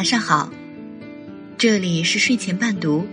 晚上好，这里是睡前伴读。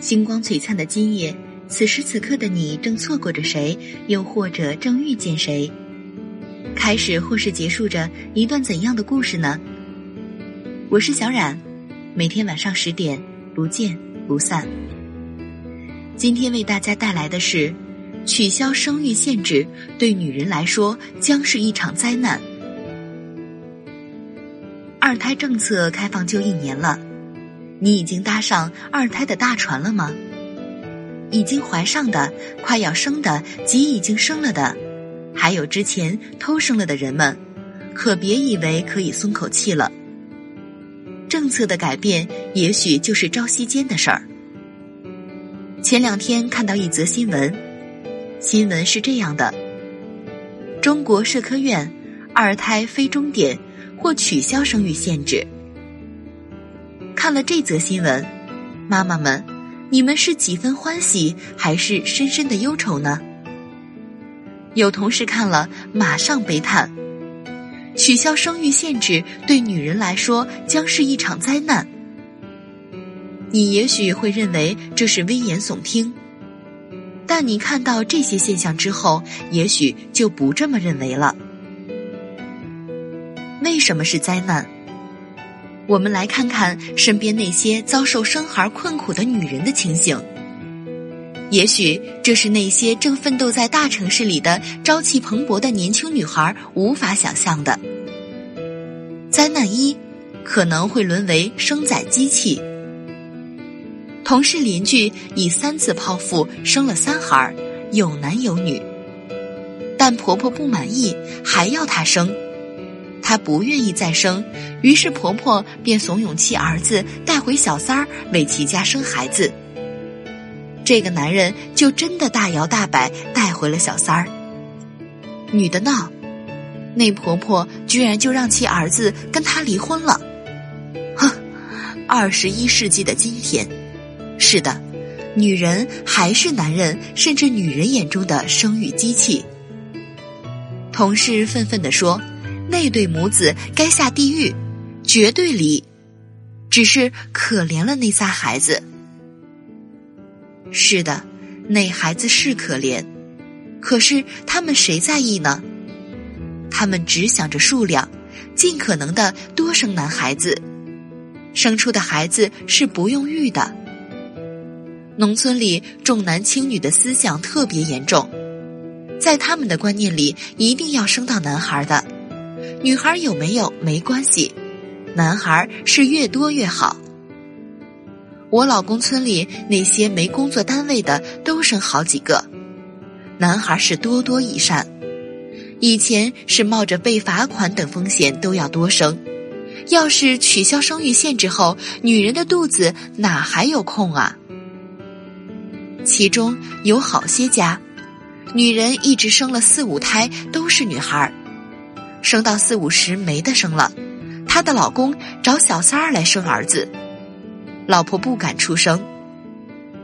星光璀璨的今夜，此时此刻的你正错过着谁，又或者正遇见谁？开始或是结束着一段怎样的故事呢？我是小冉，每天晚上十点不见不散。今天为大家带来的是：取消生育限制对女人来说将是一场灾难。二胎政策开放就一年了，你已经搭上二胎的大船了吗？已经怀上的、快要生的及已经生了的，还有之前偷生了的人们，可别以为可以松口气了。政策的改变也许就是朝夕间的事儿。前两天看到一则新闻，新闻是这样的：中国社科院二胎非终点。或取消生育限制。看了这则新闻，妈妈们，你们是几分欢喜，还是深深的忧愁呢？有同事看了，马上悲叹：取消生育限制对女人来说将是一场灾难。你也许会认为这是危言耸听，但你看到这些现象之后，也许就不这么认为了。什么是灾难？我们来看看身边那些遭受生孩困苦的女人的情形。也许这是那些正奋斗在大城市里的朝气蓬勃的年轻女孩无法想象的。灾难一，可能会沦为生仔机器。同事邻居以三次剖腹生了三孩，有男有女，但婆婆不满意，还要她生。她不愿意再生，于是婆婆便怂恿其儿子带回小三儿为其家生孩子。这个男人就真的大摇大摆带回了小三儿。女的闹，那婆婆居然就让其儿子跟他离婚了。哼，二十一世纪的今天，是的，女人还是男人甚至女人眼中的生育机器。同事愤愤地说。那对母子该下地狱，绝对离。只是可怜了那仨孩子。是的，那孩子是可怜，可是他们谁在意呢？他们只想着数量，尽可能的多生男孩子，生出的孩子是不用育的。农村里重男轻女的思想特别严重，在他们的观念里，一定要生到男孩的。女孩有没有没关系，男孩是越多越好。我老公村里那些没工作单位的都生好几个，男孩是多多益善。以前是冒着被罚款等风险都要多生，要是取消生育限制后，女人的肚子哪还有空啊？其中有好些家，女人一直生了四五胎都是女孩儿。生到四五十没得生了，她的老公找小三儿来生儿子，老婆不敢出声。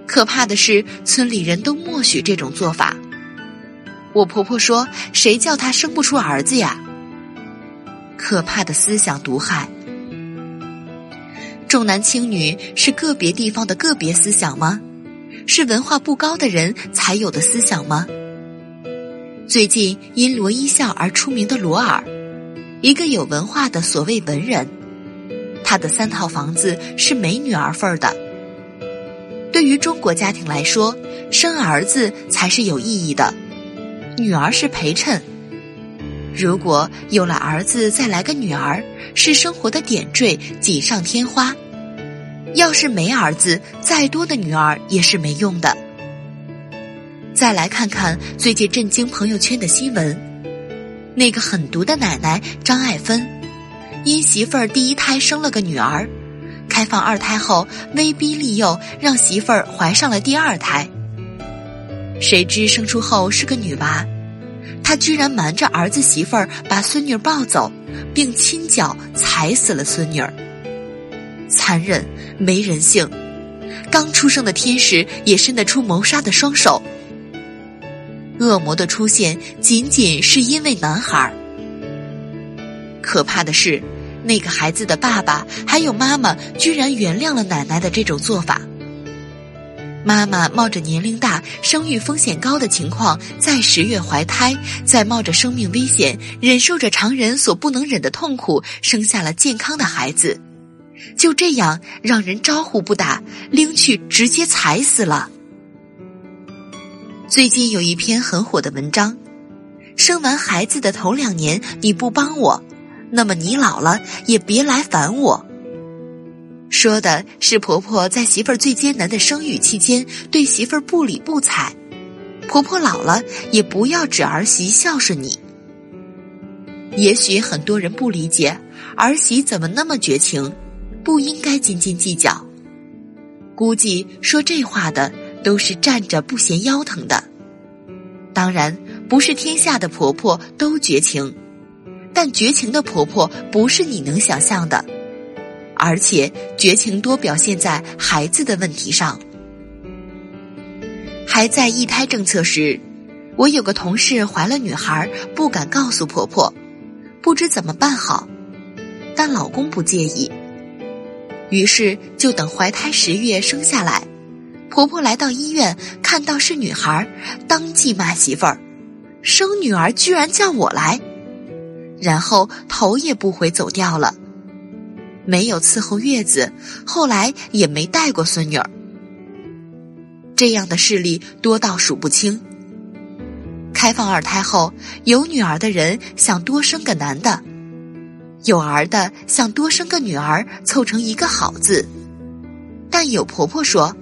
可怕的是，村里人都默许这种做法。我婆婆说：“谁叫她生不出儿子呀？”可怕的思想毒害。重男轻女是个别地方的个别思想吗？是文化不高的人才有的思想吗？最近因罗一笑而出名的罗尔，一个有文化的所谓文人，他的三套房子是没女儿份儿的。对于中国家庭来说，生儿子才是有意义的，女儿是陪衬。如果有了儿子再来个女儿，是生活的点缀，锦上添花。要是没儿子，再多的女儿也是没用的。再来看看最近震惊朋友圈的新闻，那个狠毒的奶奶张爱芬，因媳妇儿第一胎生了个女儿，开放二胎后威逼利诱让媳妇儿怀上了第二胎。谁知生出后是个女娃，她居然瞒着儿子媳妇儿把孙女抱走，并亲脚踩死了孙女儿，残忍没人性，刚出生的天使也伸得出谋杀的双手。恶魔的出现仅仅是因为男孩。可怕的是，那个孩子的爸爸还有妈妈居然原谅了奶奶的这种做法。妈妈冒着年龄大、生育风险高的情况，在十月怀胎，在冒着生命危险、忍受着常人所不能忍的痛苦，生下了健康的孩子，就这样让人招呼不打，拎去直接踩死了。最近有一篇很火的文章，生完孩子的头两年你不帮我，那么你老了也别来烦我。说的是婆婆在媳妇儿最艰难的生育期间对媳妇儿不理不睬，婆婆老了也不要指儿媳孝顺你。也许很多人不理解儿媳怎么那么绝情，不应该斤斤计较。估计说这话的都是站着不嫌腰疼的。当然，不是天下的婆婆都绝情，但绝情的婆婆不是你能想象的。而且绝情多表现在孩子的问题上。还在一胎政策时，我有个同事怀了女孩，不敢告诉婆婆，不知怎么办好。但老公不介意，于是就等怀胎十月生下来。婆婆来到医院，看到是女孩，当即骂媳妇儿：“生女儿居然叫我来！”然后头也不回走掉了。没有伺候月子，后来也没带过孙女儿。这样的事例多到数不清。开放二胎后，有女儿的人想多生个男的，有儿的想多生个女儿，凑成一个好字。但有婆婆说，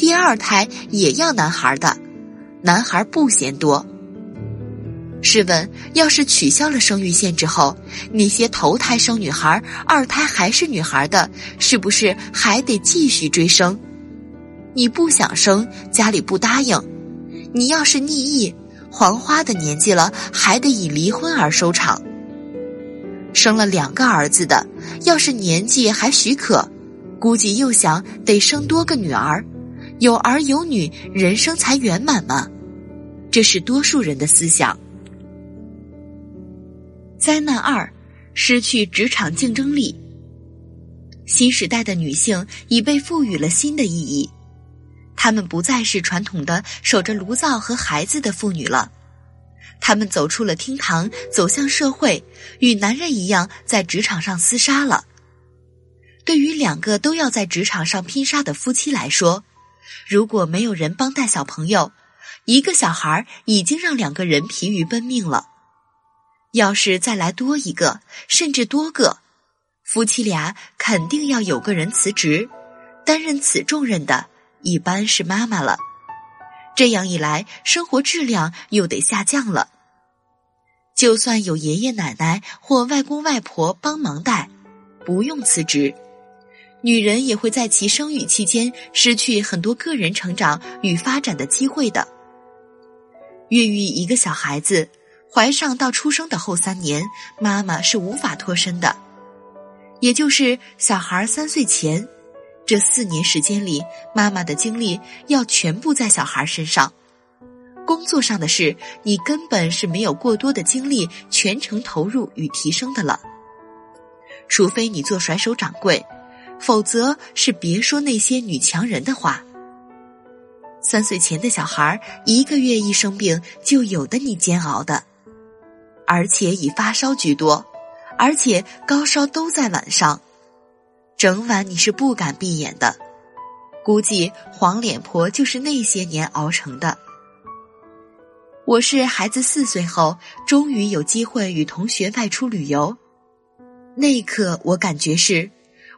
第二胎也要男孩的，男孩不嫌多。试问，要是取消了生育限制后，那些头胎生女孩、二胎还是女孩的，是不是还得继续追生？你不想生，家里不答应；你要是逆意，黄花的年纪了，还得以离婚而收场。生了两个儿子的，要是年纪还许可，估计又想得生多个女儿，有儿有女，人生才圆满嘛。这是多数人的思想。灾难二，失去职场竞争力。新时代的女性已被赋予了新的意义，她们不再是传统的守着炉灶和孩子的妇女了，她们走出了厅堂，走向社会，与男人一样在职场上厮杀了。对于两个都要在职场上拼杀的夫妻来说，如果没有人帮带小朋友，一个小孩已经让两个人疲于奔命了。要是再来多一个，甚至多个，夫妻俩肯定要有个人辞职，担任此重任的，一般是妈妈了。这样一来，生活质量又得下降了。就算有爷爷奶奶或外公外婆帮忙带，不用辞职，女人也会在其生育期间失去很多个人成长与发展的机会的。孕育一个小孩子。怀上到出生的后三年，妈妈是无法脱身的，也就是小孩三岁前，这四年时间里，妈妈的精力要全部在小孩身上。工作上的事，你根本是没有过多的精力全程投入与提升的了。除非你做甩手掌柜，否则是别说那些女强人的话。三岁前的小孩一个月一生病，就有的你煎熬的。而且以发烧居多，而且高烧都在晚上，整晚你是不敢闭眼的。估计黄脸婆就是那些年熬成的。我是孩子四岁后，终于有机会与同学外出旅游，那一刻我感觉是，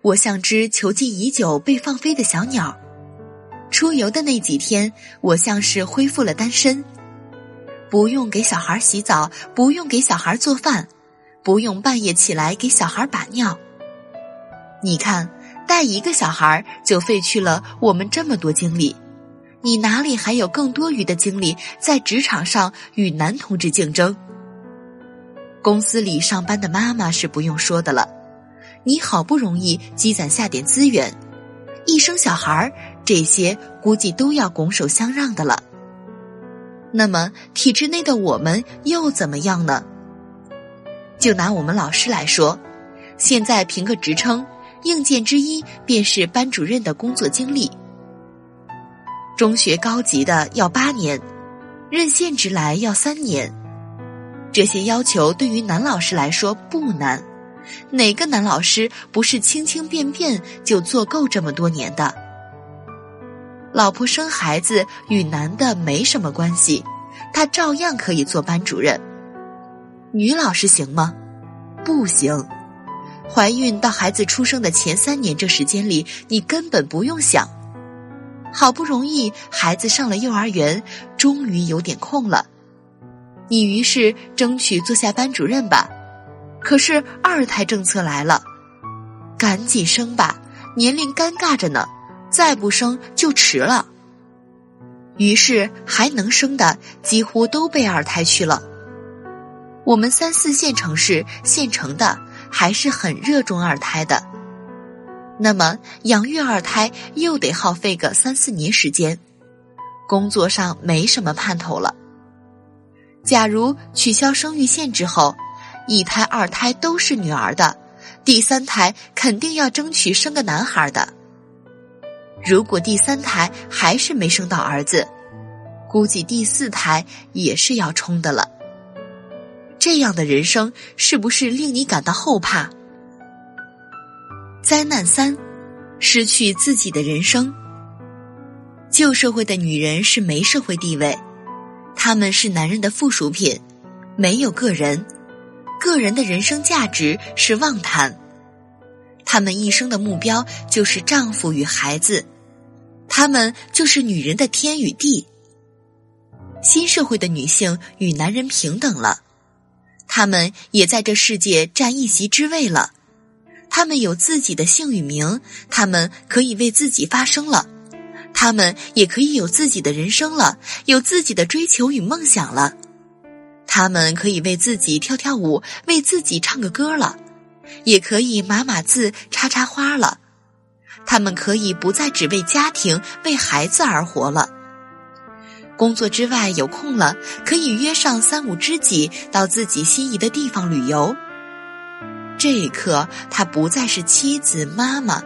我像只囚禁已久被放飞的小鸟。出游的那几天，我像是恢复了单身。不用给小孩洗澡，不用给小孩做饭，不用半夜起来给小孩把尿。你看，带一个小孩就费去了我们这么多精力，你哪里还有更多余的精力在职场上与男同志竞争？公司里上班的妈妈是不用说的了，你好不容易积攒下点资源，一生小孩儿这些估计都要拱手相让的了。那么，体制内的我们又怎么样呢？就拿我们老师来说，现在评个职称，硬件之一便是班主任的工作经历。中学高级的要八年，任现职来要三年。这些要求对于男老师来说不难，哪个男老师不是轻轻便便就做够这么多年的？老婆生孩子与男的没什么关系，他照样可以做班主任。女老师行吗？不行。怀孕到孩子出生的前三年这时间里，你根本不用想。好不容易孩子上了幼儿园，终于有点空了，你于是争取做下班主任吧。可是二胎政策来了，赶紧生吧，年龄尴尬着呢。再不生就迟了。于是还能生的几乎都被二胎去了。我们三四线城市县城的还是很热衷二胎的。那么养育二胎又得耗费个三四年时间，工作上没什么盼头了。假如取消生育限制后，一胎二胎都是女儿的，第三胎肯定要争取生个男孩的。如果第三胎还是没生到儿子，估计第四胎也是要冲的了。这样的人生是不是令你感到后怕？灾难三：失去自己的人生。旧社会的女人是没社会地位，她们是男人的附属品，没有个人，个人的人生价值是妄谈。他们一生的目标就是丈夫与孩子。他们就是女人的天与地。新社会的女性与男人平等了，他们也在这世界占一席之位了。他们有自己的姓与名，他们可以为自己发声了，他们也可以有自己的人生了，有自己的追求与梦想了。他们可以为自己跳跳舞，为自己唱个歌了，也可以码码字、插插花了。他们可以不再只为家庭、为孩子而活了。工作之外有空了，可以约上三五知己到自己心仪的地方旅游。这一刻，他不再是妻子、妈妈，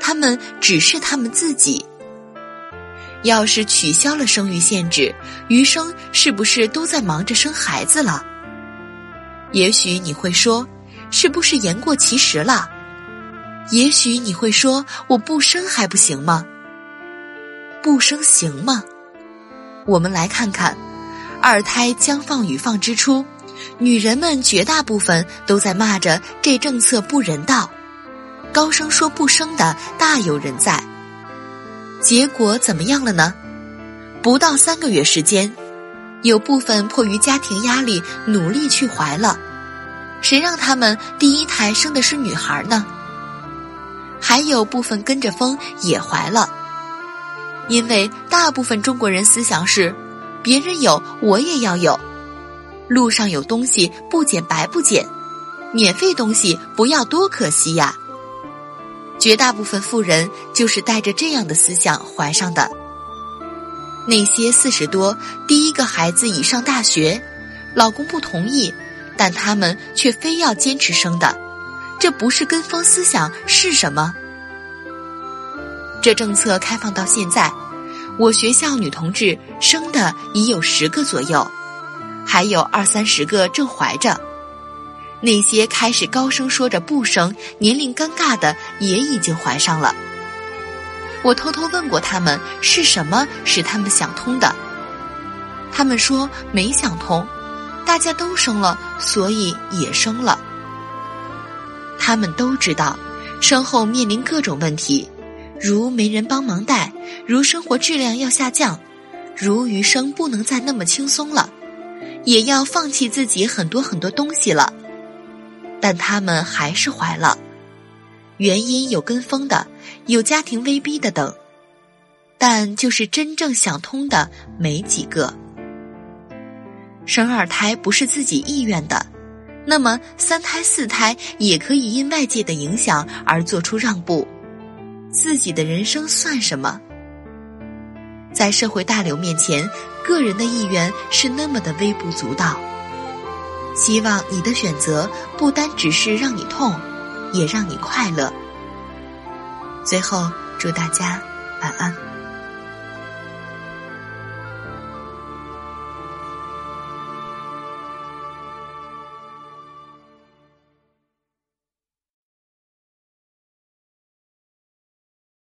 他们只是他们自己。要是取消了生育限制，余生是不是都在忙着生孩子了？也许你会说，是不是言过其实了？也许你会说：“我不生还不行吗？不生行吗？”我们来看看，二胎将放与放之初，女人们绝大部分都在骂着这政策不人道，高声说不生的大有人在。结果怎么样了呢？不到三个月时间，有部分迫于家庭压力努力去怀了，谁让他们第一胎生的是女孩呢？还有部分跟着风也怀了，因为大部分中国人思想是，别人有我也要有，路上有东西不捡白不捡，免费东西不要多可惜呀。绝大部分富人就是带着这样的思想怀上的。那些四十多第一个孩子已上大学，老公不同意，但他们却非要坚持生的。这不是跟风思想是什么？这政策开放到现在，我学校女同志生的已有十个左右，还有二三十个正怀着。那些开始高声说着不生、年龄尴尬的，也已经怀上了。我偷偷问过他们，是什么使他们想通的？他们说没想通，大家都生了，所以也生了。他们都知道，身后面临各种问题，如没人帮忙带，如生活质量要下降，如余生不能再那么轻松了，也要放弃自己很多很多东西了。但他们还是怀了，原因有跟风的，有家庭威逼的等，但就是真正想通的没几个。生二胎不是自己意愿的。那么，三胎四胎也可以因外界的影响而做出让步，自己的人生算什么？在社会大流面前，个人的意愿是那么的微不足道。希望你的选择不单只是让你痛也让你快乐。最后祝大家晚安。